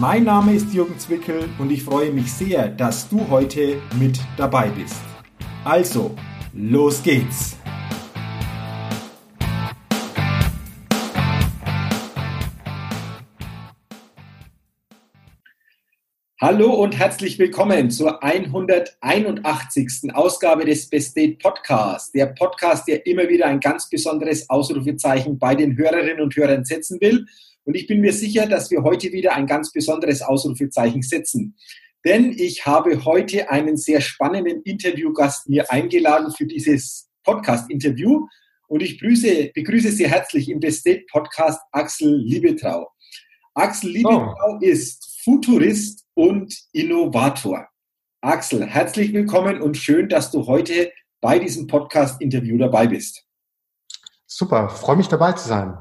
Mein Name ist Jürgen Zwickel und ich freue mich sehr, dass du heute mit dabei bist. Also, los geht's! Hallo und herzlich willkommen zur 181. Ausgabe des Best Date Podcasts. Der Podcast, der immer wieder ein ganz besonderes Ausrufezeichen bei den Hörerinnen und Hörern setzen will und ich bin mir sicher, dass wir heute wieder ein ganz besonderes Ausrufezeichen setzen. Denn ich habe heute einen sehr spannenden Interviewgast mir eingeladen für dieses Podcast-Interview. Und ich begrüße, begrüße sehr herzlich im Bestate Podcast Axel Liebetrau. Axel Liebetrau oh. ist Futurist und Innovator. Axel, herzlich willkommen und schön, dass du heute bei diesem Podcast-Interview dabei bist. Super, freue mich dabei zu sein.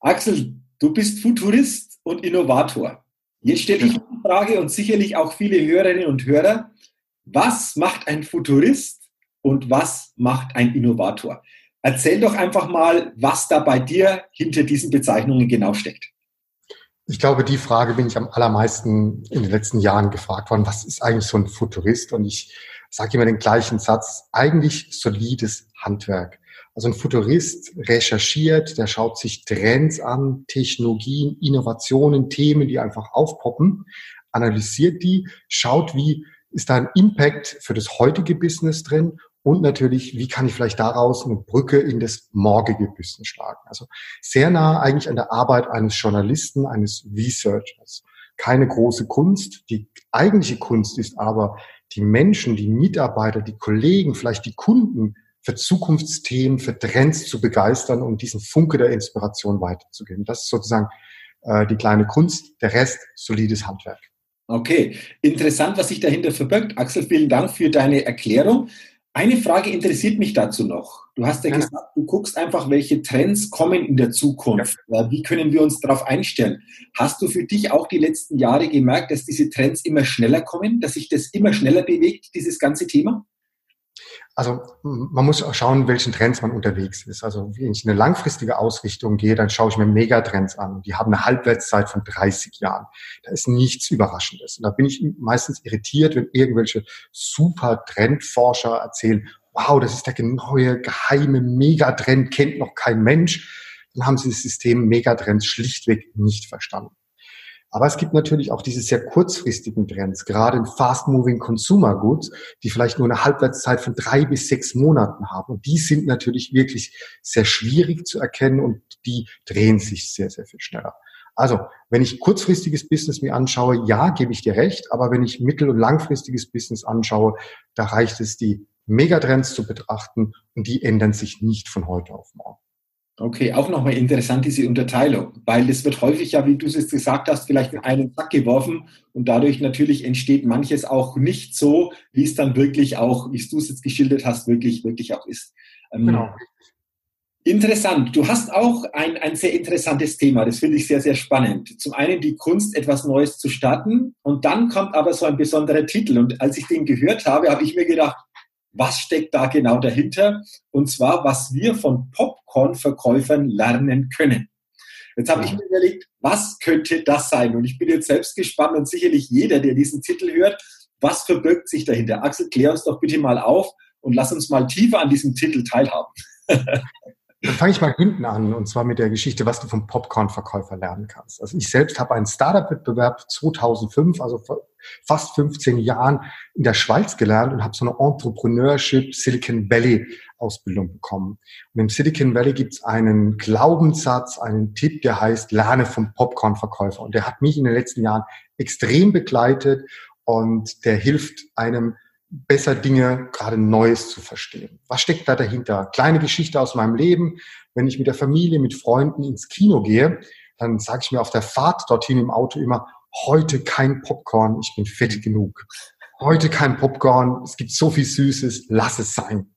Axel, Du bist Futurist und Innovator. Jetzt stelle ich die Frage und sicherlich auch viele Hörerinnen und Hörer, was macht ein Futurist und was macht ein Innovator? Erzähl doch einfach mal, was da bei dir hinter diesen Bezeichnungen genau steckt. Ich glaube, die Frage bin ich am allermeisten in den letzten Jahren gefragt worden. Was ist eigentlich so ein Futurist? Und ich sage immer den gleichen Satz. Eigentlich solides Handwerk. Also ein Futurist recherchiert, der schaut sich Trends an, Technologien, Innovationen, Themen, die einfach aufpoppen, analysiert die, schaut, wie ist da ein Impact für das heutige Business drin und natürlich, wie kann ich vielleicht daraus eine Brücke in das morgige Business schlagen. Also sehr nah eigentlich an der Arbeit eines Journalisten, eines Researchers. Keine große Kunst. Die eigentliche Kunst ist aber, die Menschen, die Mitarbeiter, die Kollegen, vielleicht die Kunden für Zukunftsthemen, für Trends zu begeistern und diesen Funke der Inspiration weiterzugeben. Das ist sozusagen äh, die kleine Kunst, der Rest solides Handwerk. Okay, interessant, was sich dahinter verbirgt. Axel, vielen Dank für deine Erklärung. Eine Frage interessiert mich dazu noch. Du hast ja, ja. gesagt, du guckst einfach, welche Trends kommen in der Zukunft. Ja. Wie können wir uns darauf einstellen? Hast du für dich auch die letzten Jahre gemerkt, dass diese Trends immer schneller kommen, dass sich das immer schneller bewegt, dieses ganze Thema? Also man muss auch schauen, welchen Trends man unterwegs ist. Also wenn ich in eine langfristige Ausrichtung gehe, dann schaue ich mir Megatrends an. Die haben eine Halbwertszeit von 30 Jahren. Da ist nichts Überraschendes. Und da bin ich meistens irritiert, wenn irgendwelche super Trendforscher erzählen, wow, das ist der neue, geheime Megatrend, kennt noch kein Mensch. Dann haben sie das System Megatrends schlichtweg nicht verstanden. Aber es gibt natürlich auch diese sehr kurzfristigen Trends, gerade in fast-moving Consumer Goods, die vielleicht nur eine Halbwertszeit von drei bis sechs Monaten haben. Und die sind natürlich wirklich sehr schwierig zu erkennen und die drehen sich sehr, sehr viel schneller. Also, wenn ich kurzfristiges Business mir anschaue, ja, gebe ich dir recht, aber wenn ich mittel- und langfristiges Business anschaue, da reicht es, die Megatrends zu betrachten und die ändern sich nicht von heute auf morgen. Okay, auch nochmal interessant diese Unterteilung, weil es wird häufig ja, wie du es gesagt hast, vielleicht in einen Sack geworfen und dadurch natürlich entsteht manches auch nicht so, wie es dann wirklich auch, wie du es jetzt geschildert hast, wirklich, wirklich auch ist. Ähm, genau. Interessant. Du hast auch ein, ein sehr interessantes Thema. Das finde ich sehr, sehr spannend. Zum einen die Kunst, etwas Neues zu starten. Und dann kommt aber so ein besonderer Titel. Und als ich den gehört habe, habe ich mir gedacht, was steckt da genau dahinter? Und zwar, was wir von Popcorn-Verkäufern lernen können. Jetzt habe ich mir überlegt, was könnte das sein? Und ich bin jetzt selbst gespannt und sicherlich jeder, der diesen Titel hört, was verbirgt sich dahinter? Axel, klär uns doch bitte mal auf und lass uns mal tiefer an diesem Titel teilhaben. Dann fange ich mal hinten an, und zwar mit der Geschichte, was du vom Popcorn-Verkäufer lernen kannst. Also ich selbst habe einen Startup-Wettbewerb 2005, also vor fast 15 Jahren in der Schweiz gelernt und habe so eine Entrepreneurship Silicon Valley Ausbildung bekommen. Und im Silicon Valley gibt es einen Glaubenssatz, einen Tipp, der heißt, lerne vom Popcorn-Verkäufer. Und der hat mich in den letzten Jahren extrem begleitet und der hilft einem, besser Dinge, gerade Neues zu verstehen. Was steckt da dahinter? Kleine Geschichte aus meinem Leben. Wenn ich mit der Familie, mit Freunden ins Kino gehe, dann sage ich mir auf der Fahrt dorthin im Auto immer, heute kein Popcorn, ich bin fett genug. heute kein Popcorn, es gibt so viel Süßes, lass es sein.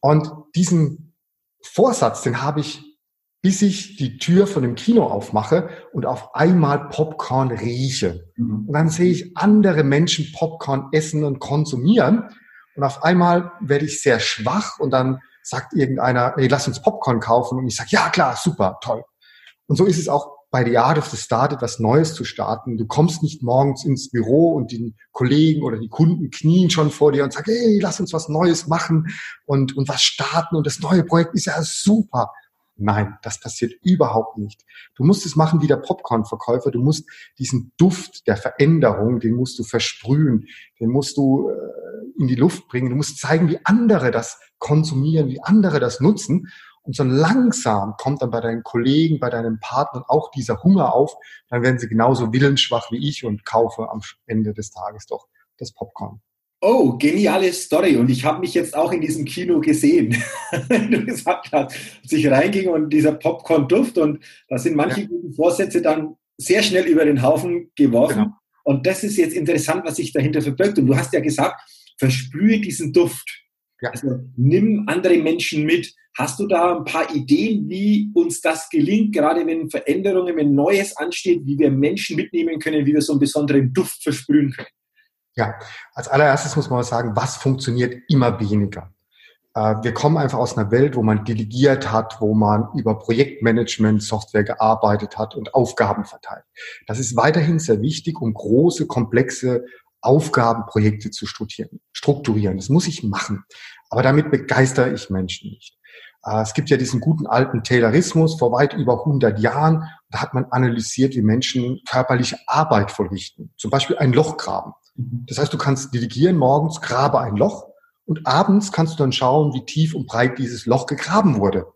Und diesen Vorsatz, den habe ich, bis ich die Tür von dem Kino aufmache und auf einmal Popcorn rieche. Mhm. Und dann sehe ich andere Menschen Popcorn essen und konsumieren. Und auf einmal werde ich sehr schwach und dann sagt irgendeiner, hey, lass uns Popcorn kaufen. Und ich sage, ja klar, super, toll. Und so ist es auch bei The Art of the Start etwas Neues zu starten. Du kommst nicht morgens ins Büro und die Kollegen oder die Kunden knien schon vor dir und sagen, hey, lass uns was Neues machen und, und was starten und das neue Projekt ist ja super. Nein, das passiert überhaupt nicht. Du musst es machen wie der Popcorn-Verkäufer. Du musst diesen Duft der Veränderung, den musst du versprühen, den musst du äh, in die Luft bringen. Du musst zeigen, wie andere das konsumieren, wie andere das nutzen. Und so langsam kommt dann bei deinen Kollegen, bei deinen Partnern auch dieser Hunger auf. Dann werden sie genauso willensschwach wie ich und kaufe am Ende des Tages doch das Popcorn. Oh, geniale Story. Und ich habe mich jetzt auch in diesem Kino gesehen. du gesagt hast, als ich reinging und dieser Popcorn-Duft und da sind manche ja. guten Vorsätze dann sehr schnell über den Haufen geworfen. Genau. Und das ist jetzt interessant, was sich dahinter verbirgt. Und du hast ja gesagt, versprühe diesen Duft. Ja. Also nimm andere Menschen mit. Hast du da ein paar Ideen, wie uns das gelingt, gerade wenn Veränderungen, wenn Neues ansteht, wie wir Menschen mitnehmen können, wie wir so einen besonderen Duft versprühen können? Ja, als allererstes muss man sagen, was funktioniert immer weniger. Äh, wir kommen einfach aus einer Welt, wo man delegiert hat, wo man über Projektmanagement-Software gearbeitet hat und Aufgaben verteilt. Das ist weiterhin sehr wichtig, um große, komplexe Aufgabenprojekte zu strukturieren. Das muss ich machen. Aber damit begeistere ich Menschen nicht. Äh, es gibt ja diesen guten alten Taylorismus vor weit über 100 Jahren. Da hat man analysiert, wie Menschen körperliche Arbeit vollrichten. Zum Beispiel ein Loch graben. Mhm. Das heißt, du kannst delegieren, morgens grabe ein Loch und abends kannst du dann schauen, wie tief und breit dieses Loch gegraben wurde.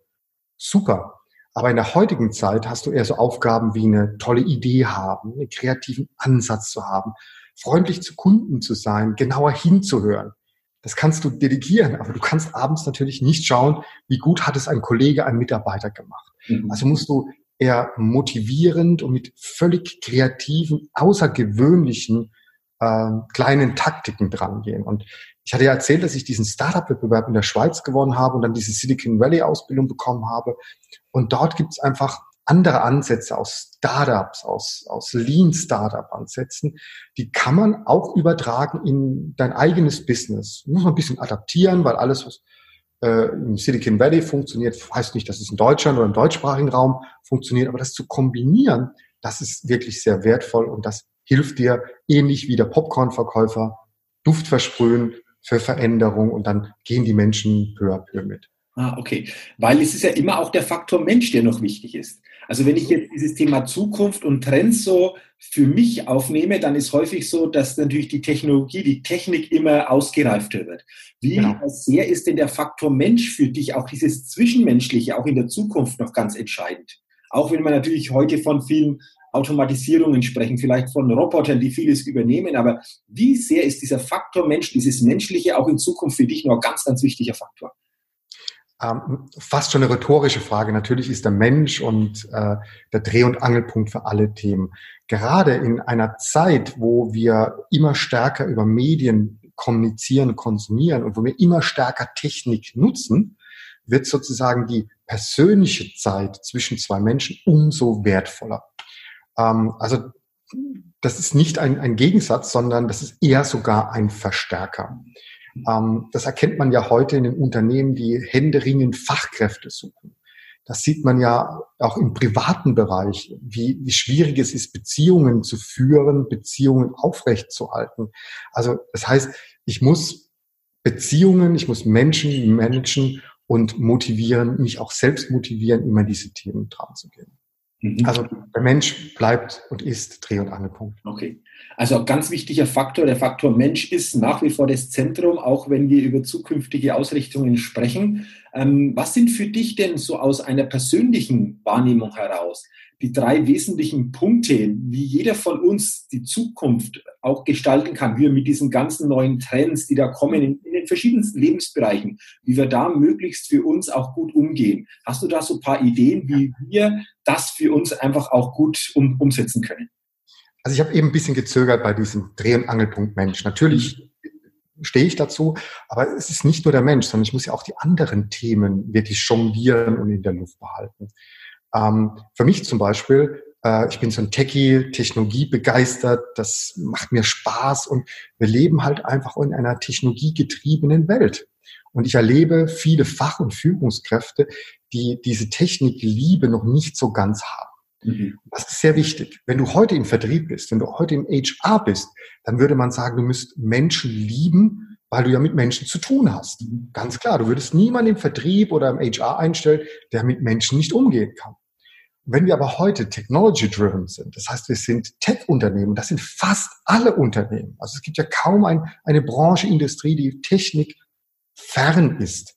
Super. Aber in der heutigen Zeit hast du eher so Aufgaben wie eine tolle Idee haben, einen kreativen Ansatz zu haben, freundlich zu Kunden zu sein, genauer hinzuhören. Das kannst du delegieren, aber du kannst abends natürlich nicht schauen, wie gut hat es ein Kollege, ein Mitarbeiter gemacht. Mhm. Also musst du eher motivierend und mit völlig kreativen, außergewöhnlichen äh, kleinen Taktiken drangehen. Und ich hatte ja erzählt, dass ich diesen Startup-Wettbewerb in der Schweiz gewonnen habe und dann diese Silicon Valley-Ausbildung bekommen habe. Und dort gibt es einfach andere Ansätze aus Startups, aus, aus Lean-Startup-Ansätzen, die kann man auch übertragen in dein eigenes Business. Muss man ein bisschen adaptieren, weil alles, was äh, im Silicon Valley funktioniert, heißt nicht, dass es in Deutschland oder im deutschsprachigen Raum funktioniert, aber das zu kombinieren, das ist wirklich sehr wertvoll und das hilft dir, ähnlich wie der Popcorn-Verkäufer, Duft versprühen für Veränderung und dann gehen die Menschen peu à peu mit. Ah, okay. Weil es ist ja immer auch der Faktor Mensch, der noch wichtig ist. Also wenn ich jetzt dieses Thema Zukunft und Trends so für mich aufnehme, dann ist häufig so, dass natürlich die Technologie, die Technik immer ausgereifter wird. Wie genau. sehr ist denn der Faktor Mensch für dich, auch dieses Zwischenmenschliche, auch in der Zukunft noch ganz entscheidend? Auch wenn man natürlich heute von vielen Automatisierungen sprechen, vielleicht von Robotern, die vieles übernehmen, aber wie sehr ist dieser Faktor Mensch, dieses Menschliche auch in Zukunft für dich noch ein ganz, ganz wichtiger Faktor? ähm, fast schon eine rhetorische Frage. Natürlich ist der Mensch und äh, der Dreh- und Angelpunkt für alle Themen. Gerade in einer Zeit, wo wir immer stärker über Medien kommunizieren, konsumieren und wo wir immer stärker Technik nutzen, wird sozusagen die persönliche Zeit zwischen zwei Menschen umso wertvoller. Ähm, also das ist nicht ein, ein Gegensatz, sondern das ist eher sogar ein Verstärker. Ähm, das erkennt man ja heute in den Unternehmen, die händeringend Fachkräfte suchen. Das sieht man ja auch im privaten Bereich, wie, wie schwierig es ist, Beziehungen zu führen, Beziehungen aufrechtzuerhalten. Also das heißt, ich muss Beziehungen, ich muss Menschen managen und motivieren, mich auch selbst motivieren, immer diese Themen dran zu gehen. Mhm. Also der Mensch bleibt und ist Dreh- und Angelpunkt. Okay. Also ein ganz wichtiger Faktor, der Faktor Mensch ist nach wie vor das Zentrum, auch wenn wir über zukünftige Ausrichtungen sprechen. Ähm, was sind für dich denn so aus einer persönlichen Wahrnehmung heraus die drei wesentlichen Punkte, wie jeder von uns die Zukunft auch gestalten kann, wie wir mit diesen ganzen neuen Trends, die da kommen in, in, den verschiedensten Lebensbereichen, wie wir da möglichst für uns auch gut umgehen. Hast du da so ein paar Ideen, wie wir das für uns einfach auch gut um, umsetzen können? Also ich habe eben ein bisschen gezögert bei diesem Dreh- und Angelpunkt Mensch. Natürlich stehe ich dazu, aber es ist nicht nur der Mensch, sondern ich muss ja auch die anderen Themen wirklich jonglieren und in der Luft behalten. Ähm, für mich zum Beispiel, äh, ich bin so ein Techie, Technologie begeistert, das macht mir Spaß und wir leben halt einfach in einer technologiegetriebenen Welt. Und ich erlebe viele Fach- und Führungskräfte, die diese Technikliebe noch nicht so ganz haben. Mhm. Das ist sehr wichtig. Wenn du heute im Vertrieb bist, wenn du heute im HR bist, dann würde man sagen, du müsst Menschen lieben, weil du ja mit Menschen zu tun hast. Ganz klar, du würdest niemanden im Vertrieb oder im HR einstellen, der mit Menschen nicht umgehen kann. Wenn wir aber heute technology-driven sind, das heißt, wir sind Tech-Unternehmen, das sind fast alle Unternehmen. Also es gibt ja kaum ein, eine Branche, Industrie, die Technik fern ist.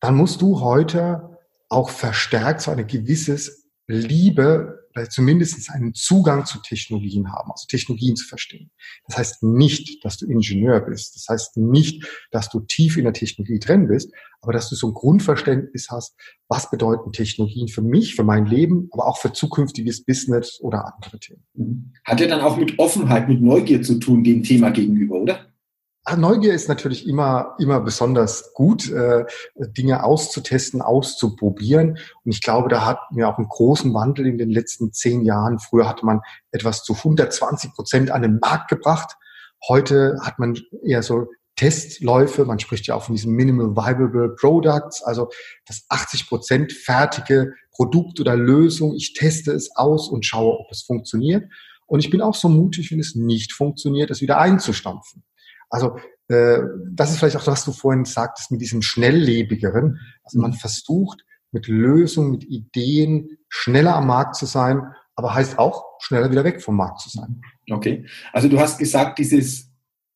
Dann musst du heute auch verstärkt so eine gewisses Liebe oder zumindest einen Zugang zu Technologien haben, also Technologien zu verstehen. Das heißt nicht, dass du Ingenieur bist. Das heißt nicht, dass du tief in der Technologie drin bist, aber dass du so ein Grundverständnis hast, was bedeuten Technologien für mich, für mein Leben, aber auch für zukünftiges Business oder andere Themen. Mhm. Hat ja dann auch mit Offenheit, mit Neugier zu tun dem Thema gegenüber, oder? Ah, Neugier ist natürlich immer, immer besonders gut, äh, Dinge auszutesten, auszuprobieren. Und ich glaube, da hatten wir auch einen großen Wandel in den letzten zehn Jahren. Früher hatte man etwas zu 120 Prozent an den Markt gebracht. Heute hat man eher so Testläufe. Man spricht ja auch von diesen Minimal Viable Products, also das 80 Prozent fertige Produkt oder Lösung. Ich teste es aus und schaue, ob es funktioniert. Und ich bin auch so mutig, wenn es nicht funktioniert, es wieder einzustampfen. Also äh, das ist vielleicht auch, was du vorhin sagtest, mit diesem Schnelllebigeren. Also man mhm. versucht mit Lösungen, mit Ideen schneller am Markt zu sein, aber heißt auch schneller wieder weg vom Markt zu sein. Okay. Also du hast gesagt, dieses,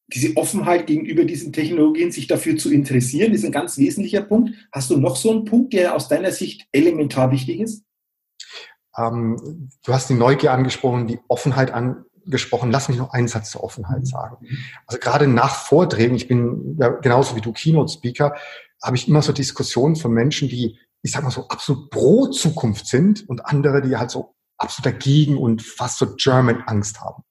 diese Offenheit gegenüber diesen Technologien, sich dafür zu interessieren, ist ein ganz wesentlicher Punkt. Hast du noch so einen Punkt, der aus deiner Sicht elementar wichtig ist? Ähm, du hast die Neugier angesprochen, die Offenheit an, gesprochen. Lass mich noch einen Satz zur Offenheit mhm. sagen. Also gerade nach Vorträgen, ich bin ja genauso wie du Keynote-Speaker, habe ich immer so Diskussionen von Menschen, die, ich sag mal so, absolut pro Zukunft sind und andere, die halt so absolut dagegen und fast so German-Angst haben.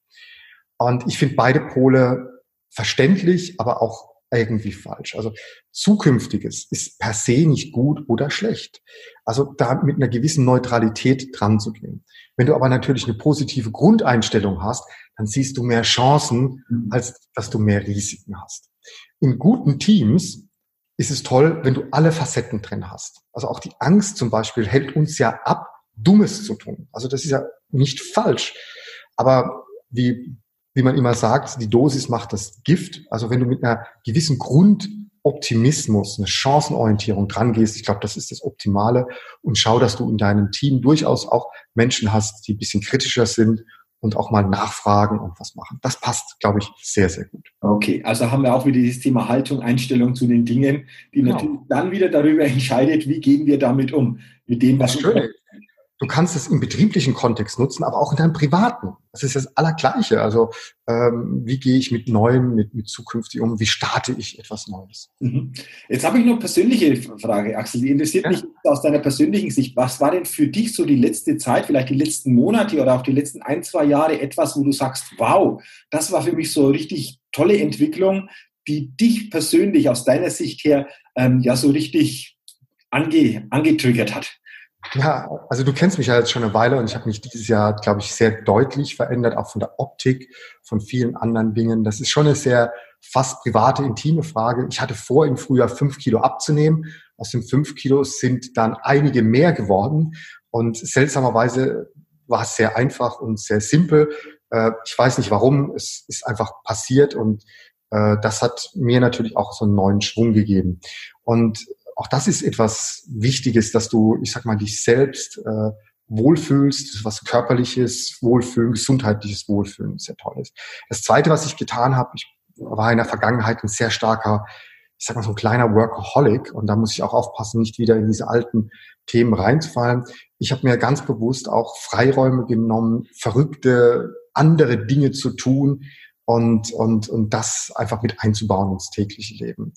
Und ich finde beide Pole verständlich, aber auch irgendwie falsch. Also Zukünftiges ist per se nicht gut oder schlecht. Also da mit einer gewissen Neutralität dran zu gehen. Wenn du aber natürlich eine positive Grundeinstellung hast, dann siehst du mehr Chancen, mhm. als dass du mehr Risiken hast. In guten Teams ist es toll, wenn du alle Facetten drin hast. Also auch die Angst zum Beispiel hält uns ja ab, Dummes zu tun. Also das ist ja nicht falsch. Aber wie wie man immer sagt, die Dosis macht das Gift. Also wenn du mit einer gewissen Grundoptimismus, eine Chancenorientierung dran gehst, ich glaube, das ist das Optimale und schau, dass du in deinem Team durchaus auch Menschen hast, die ein bisschen kritischer sind und auch mal nachfragen und was machen. Das passt, glaube ich, sehr, sehr gut. Okay, also haben wir auch wieder dieses Thema Haltung, Einstellung zu den Dingen, die genau. natürlich dann wieder darüber entscheidet, wie gehen wir damit um, mit dem, was Natürlich. Du kannst es im betrieblichen Kontext nutzen, aber auch in deinem privaten. Das ist das Allergleiche. Also ähm, wie gehe ich mit Neuem, mit, mit zukünftig um? Wie starte ich etwas Neues? Mhm. Jetzt habe ich noch eine persönliche Frage, Axel. Die interessiert ja. mich aus deiner persönlichen Sicht. Was war denn für dich so die letzte Zeit, vielleicht die letzten Monate oder auch die letzten ein, zwei Jahre etwas, wo du sagst, wow, das war für mich so eine richtig tolle Entwicklung, die dich persönlich aus deiner Sicht her ähm, ja so richtig ange, angetriggert hat? Ja, also du kennst mich ja jetzt schon eine Weile und ich habe mich dieses Jahr, glaube ich, sehr deutlich verändert, auch von der Optik, von vielen anderen Dingen. Das ist schon eine sehr fast private, intime Frage. Ich hatte vor, im Frühjahr fünf Kilo abzunehmen. Aus den fünf Kilo sind dann einige mehr geworden. Und seltsamerweise war es sehr einfach und sehr simpel. Äh, ich weiß nicht warum. Es ist einfach passiert und äh, das hat mir natürlich auch so einen neuen Schwung gegeben. Und auch das ist etwas Wichtiges, dass du, ich sag mal, dich selbst äh, wohlfühlst, was körperliches Wohlfühlen, gesundheitliches Wohlfühlen sehr toll ist. Das Zweite, was ich getan habe, ich war in der Vergangenheit ein sehr starker, ich sag mal so ein kleiner Workaholic und da muss ich auch aufpassen, nicht wieder in diese alten Themen reinzufallen. Ich habe mir ganz bewusst auch Freiräume genommen, verrückte andere Dinge zu tun und, und, und das einfach mit einzubauen ins tägliche Leben.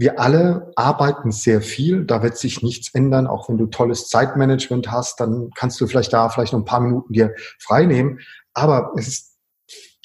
Wir alle arbeiten sehr viel, da wird sich nichts ändern. Auch wenn du tolles Zeitmanagement hast, dann kannst du vielleicht da vielleicht noch ein paar Minuten dir frei nehmen. Aber es ist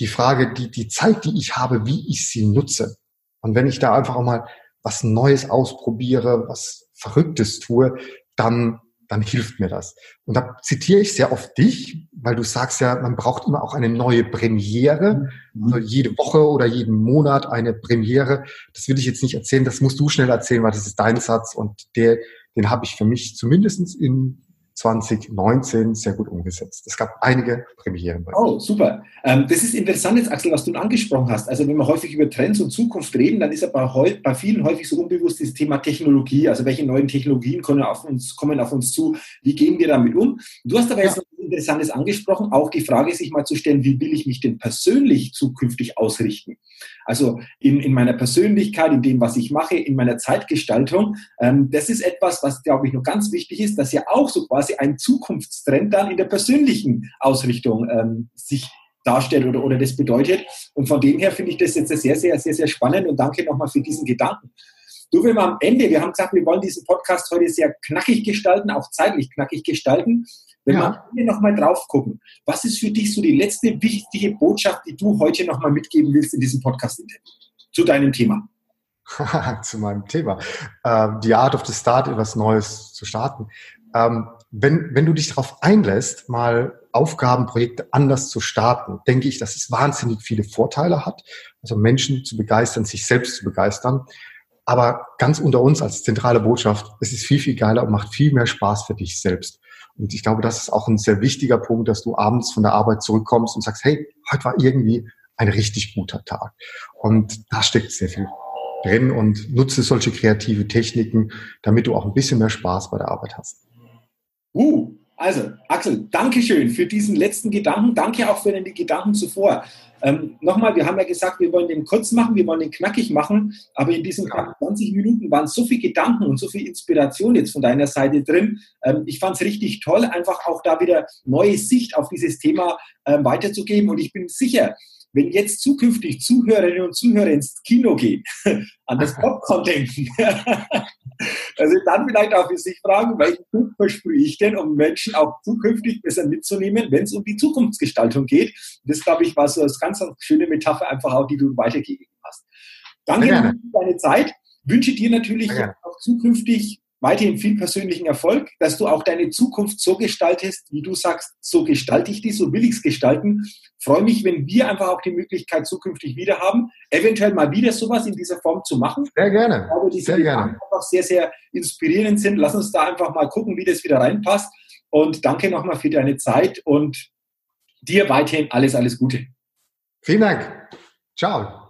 die Frage, die, die Zeit, die ich habe, wie ich sie nutze. Und wenn ich da einfach auch mal was Neues ausprobiere, was Verrücktes tue, dann dann hilft mir das. Und da zitiere ich sehr oft dich, weil du sagst ja, man braucht immer auch eine neue Premiere, mhm. also jede Woche oder jeden Monat eine Premiere. Das will ich jetzt nicht erzählen, das musst du schnell erzählen, weil das ist dein Satz und der, den habe ich für mich zumindestens in 2019 sehr gut umgesetzt. Es gab einige Premieren. Oh, super. Ähm, das ist interessant jetzt, Axel, was du angesprochen hast. Also wenn wir häufig über Trends und Zukunft reden, dann ist ja bei, bei vielen häufig so unbewusst das Thema Technologie. Also welche neuen Technologien kommen auf uns, kommen auf uns zu? Wie gehen wir damit um? Du hast aber jetzt ja. noch Interessantes angesprochen, auch die Frage sich mal zu stellen, wie will ich mich denn persönlich zukünftig ausrichten? Also in, in meiner Persönlichkeit, in dem, was ich mache, in meiner Zeitgestaltung. Ähm, das ist etwas, was, glaube ich, noch ganz wichtig ist, dass ja auch so quasi ein Zukunftstrend dann in der persönlichen Ausrichtung ähm, sich darstellt oder, oder das bedeutet. Und von dem her finde ich das jetzt sehr, sehr, sehr, sehr spannend und danke nochmal für diesen Gedanken. Du, wir am Ende, wir haben gesagt, wir wollen diesen Podcast heute sehr knackig gestalten, auch zeitlich knackig gestalten. Wenn ja. wir nochmal drauf gucken, was ist für dich so die letzte wichtige Botschaft, die du heute nochmal mitgeben willst in diesem Podcast-Interview zu deinem Thema? zu meinem Thema. Ähm, die Art of the Start, etwas Neues zu starten. Ähm, wenn, wenn du dich darauf einlässt, mal Aufgaben, Projekte anders zu starten, denke ich, dass es wahnsinnig viele Vorteile hat. Also Menschen zu begeistern, sich selbst zu begeistern. Aber ganz unter uns als zentrale Botschaft, es ist viel, viel geiler und macht viel mehr Spaß für dich selbst. Und ich glaube, das ist auch ein sehr wichtiger Punkt, dass du abends von der Arbeit zurückkommst und sagst, hey, heute war irgendwie ein richtig guter Tag. Und da steckt sehr viel drin und nutze solche kreative Techniken, damit du auch ein bisschen mehr Spaß bei der Arbeit hast. Uh, also, Axel, danke schön für diesen letzten Gedanken. Danke auch für den Gedanken zuvor. Ähm, Nochmal, wir haben ja gesagt, wir wollen den kurz machen, wir wollen den knackig machen, aber in diesen 20 Minuten waren so viele Gedanken und so viel Inspiration jetzt von deiner Seite drin. Ähm, ich fand es richtig toll, einfach auch da wieder neue Sicht auf dieses Thema ähm, weiterzugeben und ich bin sicher, wenn jetzt zukünftig Zuhörerinnen und Zuhörer ins Kino gehen, an das Popcorn denken, also dann vielleicht auch für sich fragen, welchen Buch versprühe ich denn, um Menschen auch zukünftig besser mitzunehmen, wenn es um die Zukunftsgestaltung geht. Das, glaube ich, war so eine ganz, ganz schöne Metapher einfach auch, die du weitergegeben hast. Danke für deine Zeit. Wünsche dir natürlich auch zukünftig weiterhin viel persönlichen Erfolg, dass du auch deine Zukunft so gestaltest, wie du sagst, so gestalte ich die, so will ich es gestalten. Freue mich, wenn wir einfach auch die Möglichkeit zukünftig wieder haben, eventuell mal wieder sowas in dieser Form zu machen. Sehr gerne. Ich glaube, diese sehr gerne. einfach sehr, sehr inspirierend sind. Lass uns da einfach mal gucken, wie das wieder reinpasst. Und danke nochmal für deine Zeit und dir weiterhin alles, alles Gute. Vielen Dank. Ciao.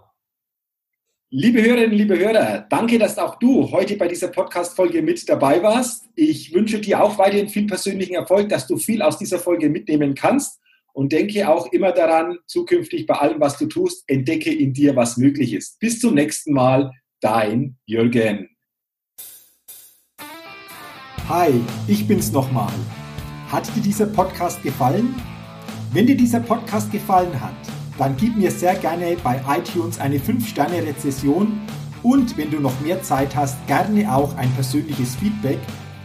Liebe Hörerinnen, liebe Hörer, danke, dass auch du heute bei dieser Podcast-Folge mit dabei warst. Ich wünsche dir auch weiterhin viel persönlichen Erfolg, dass du viel aus dieser Folge mitnehmen kannst und denke auch immer daran, zukünftig bei allem, was du tust, entdecke in dir, was möglich ist. Bis zum nächsten Mal, dein Jürgen. Hi, ich bin's nochmal. Hat dir dieser Podcast gefallen? Wenn dir dieser Podcast gefallen hat, dann gib mir sehr gerne bei iTunes eine 5-Sterne-Rezession und wenn du noch mehr Zeit hast, gerne auch ein persönliches Feedback,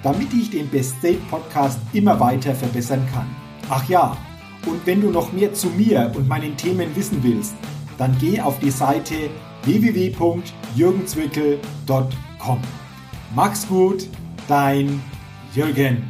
damit ich den Best State Podcast immer weiter verbessern kann. Ach ja, und wenn du noch mehr zu mir und meinen Themen wissen willst, dann geh auf die Seite www.jürgenzwickel.com. Mach's gut, dein Jürgen.